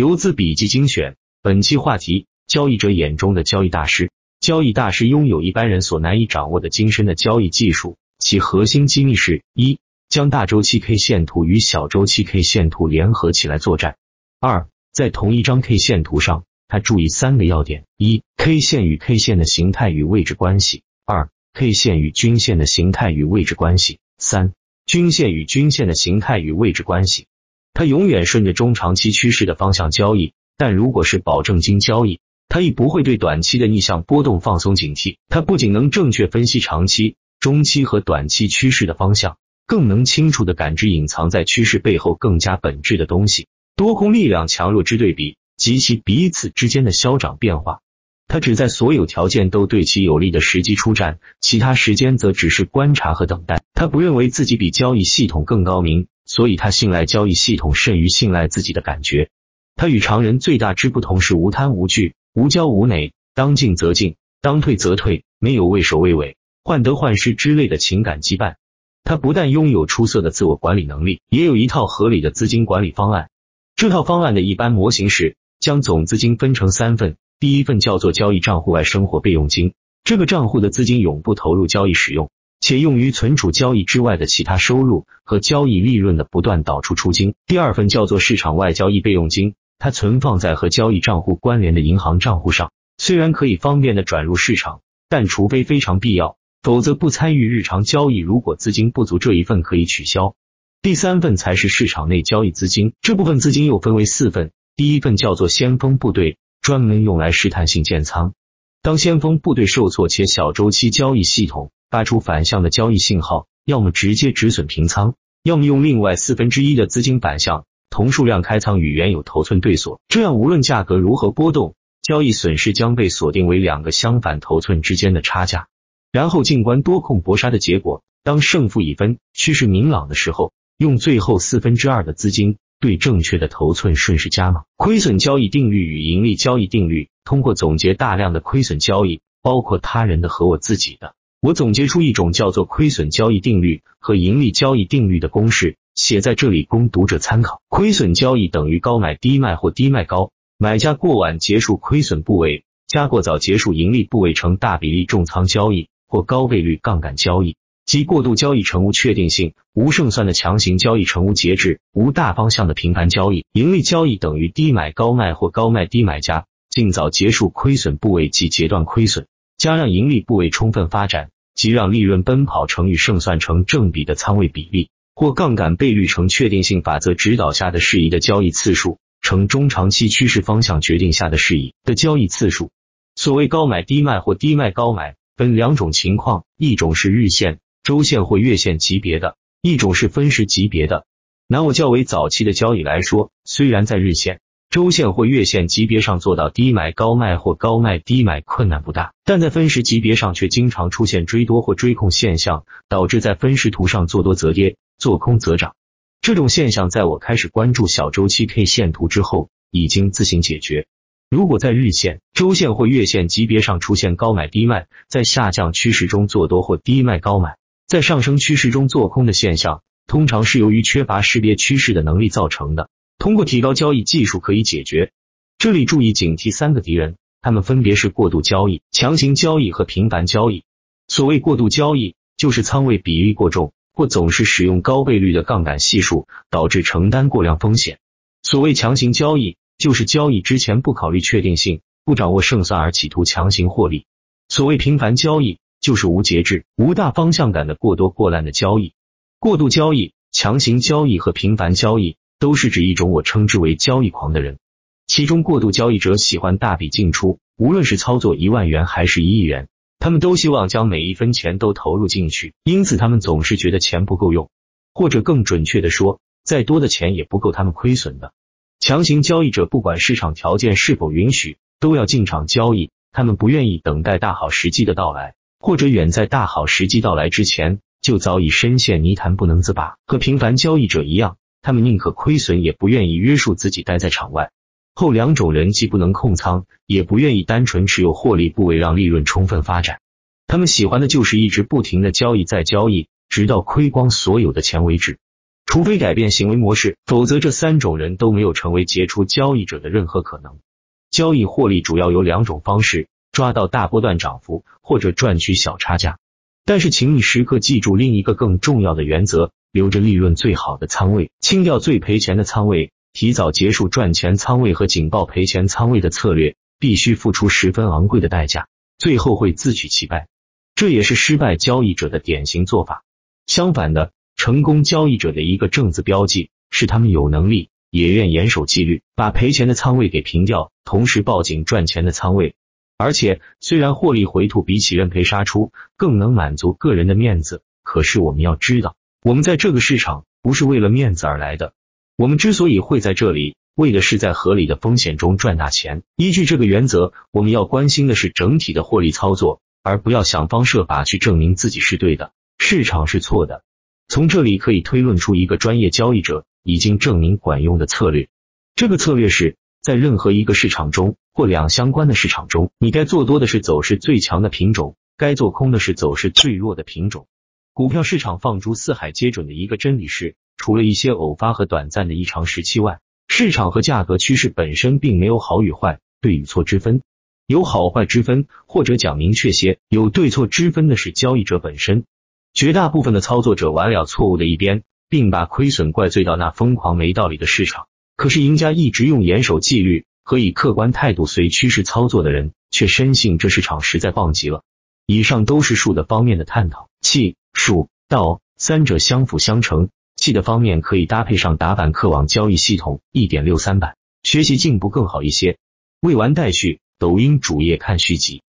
游资笔记精选，本期话题：交易者眼中的交易大师。交易大师拥有一般人所难以掌握的精深的交易技术，其核心机密是：一、将大周期 K 线图与小周期 K 线图联合起来作战；二、在同一张 K 线图上，他注意三个要点：一、K 线与 K 线的形态与位置关系；二、K 线与均线的形态与位置关系；三、均线与均线的形态与位置关系。他永远顺着中长期趋势的方向交易，但如果是保证金交易，他亦不会对短期的逆向波动放松警惕。他不仅能正确分析长期、中期和短期趋势的方向，更能清楚的感知隐藏在趋势背后更加本质的东西——多空力量强弱之对比及其彼此之间的消长变化。他只在所有条件都对其有利的时机出战，其他时间则只是观察和等待。他不认为自己比交易系统更高明。所以他信赖交易系统甚于信赖自己的感觉。他与常人最大之不同是无贪无惧、无骄无馁，当进则进，当退则退，没有畏首畏尾、患得患失之类的情感羁绊。他不但拥有出色的自我管理能力，也有一套合理的资金管理方案。这套方案的一般模型是将总资金分成三份，第一份叫做交易账户外生活备用金，这个账户的资金永不投入交易使用。且用于存储交易之外的其他收入和交易利润的不断导出出金。第二份叫做市场外交易备用金，它存放在和交易账户关联的银行账户上，虽然可以方便的转入市场，但除非非常必要，否则不参与日常交易。如果资金不足，这一份可以取消。第三份才是市场内交易资金，这部分资金又分为四份。第一份叫做先锋部队，专门用来试探性建仓。当先锋部队受挫且小周期交易系统。发出反向的交易信号，要么直接止损平仓，要么用另外四分之一的资金反向同数量开仓与原有头寸对锁，这样无论价格如何波动，交易损失将被锁定为两个相反头寸之间的差价。然后静观多空搏杀的结果，当胜负已分，趋势明朗的时候，用最后四分之二的资金对正确的头寸顺势加码。亏损交易定律与盈利交易定律，通过总结大量的亏损交易，包括他人的和我自己的。我总结出一种叫做亏损交易定律和盈利交易定律的公式，写在这里供读者参考。亏损交易等于高买低卖或低卖高，买家过晚结束亏损部位，加过早结束盈利部位成大比例重仓交易或高倍率杠杆交易，即过度交易成无确定性、无胜算的强行交易成无节制、无大方向的频繁交易。盈利交易等于低买高卖或高卖低买加尽早结束亏损部位及截断亏损。加让盈利部位充分发展，即让利润奔跑乘以胜算成正比的仓位比例，或杠杆倍率成确定性法则指导下的适宜的交易次数，成中长期趋势方向决定下的适宜的交易次数。所谓高买低卖或低卖高买，分两种情况，一种是日线、周线或月线级别的，一种是分时级别的。拿我较为早期的交易来说，虽然在日线。周线或月线级别上做到低买高卖或高卖低买困难不大，但在分时级别上却经常出现追多或追空现象，导致在分时图上做多则跌，做空则涨。这种现象在我开始关注小周期 K 线图之后已经自行解决。如果在日线、周线或月线级别上出现高买低卖，在下降趋势中做多或低卖高买，在上升趋势中做空的现象，通常是由于缺乏识别趋势的能力造成的。通过提高交易技术可以解决。这里注意警惕三个敌人，他们分别是过度交易、强行交易和频繁交易。所谓过度交易，就是仓位比例过重，或总是使用高倍率的杠杆系数，导致承担过量风险。所谓强行交易，就是交易之前不考虑确定性，不掌握胜算而企图强行获利。所谓频繁交易，就是无节制、无大方向感的过多过滥的交易。过度交易、强行交易和频繁交易。都是指一种我称之为交易狂的人，其中过度交易者喜欢大笔进出，无论是操作一万元还是一亿元，他们都希望将每一分钱都投入进去，因此他们总是觉得钱不够用，或者更准确的说，再多的钱也不够他们亏损的。强行交易者不管市场条件是否允许，都要进场交易，他们不愿意等待大好时机的到来，或者远在大好时机到来之前就早已深陷泥潭不能自拔，和平凡交易者一样。他们宁可亏损，也不愿意约束自己待在场外。后两种人既不能控仓，也不愿意单纯持有获利部位让利润充分发展。他们喜欢的就是一直不停的交易再交易，直到亏光所有的钱为止。除非改变行为模式，否则这三种人都没有成为杰出交易者的任何可能。交易获利主要有两种方式：抓到大波段涨幅，或者赚取小差价。但是，请你时刻记住另一个更重要的原则：留着利润最好的仓位，清掉最赔钱的仓位。提早结束赚钱仓位和警报赔钱仓位的策略，必须付出十分昂贵的代价，最后会自取其败。这也是失败交易者的典型做法。相反的。成功交易者的一个正字标记是他们有能力，也愿严守纪律，把赔钱的仓位给平掉，同时抱紧赚钱的仓位。而且，虽然获利回吐比起认赔杀出更能满足个人的面子，可是我们要知道，我们在这个市场不是为了面子而来的。我们之所以会在这里，为的是在合理的风险中赚大钱。依据这个原则，我们要关心的是整体的获利操作，而不要想方设法去证明自己是对的，市场是错的。从这里可以推论出一个专业交易者已经证明管用的策略。这个策略是在任何一个市场中或两相关的市场中，你该做多的是走势最强的品种，该做空的是走势最弱的品种。股票市场放诸四海皆准的一个真理是，除了一些偶发和短暂的异常时期外，市场和价格趋势本身并没有好与坏、对与错之分。有好坏之分，或者讲明确些，有对错之分的是交易者本身。绝大部分的操作者玩了错误的一边，并把亏损怪罪到那疯狂没道理的市场。可是赢家一直用严守纪律和以客观态度随趋势操作的人，却深信这市场实在棒极了。以上都是术的方面的探讨，气、术、道三者相辅相成。气的方面可以搭配上打板客网交易系统一点六三版，学习进步更好一些。未完待续，抖音主页看续集。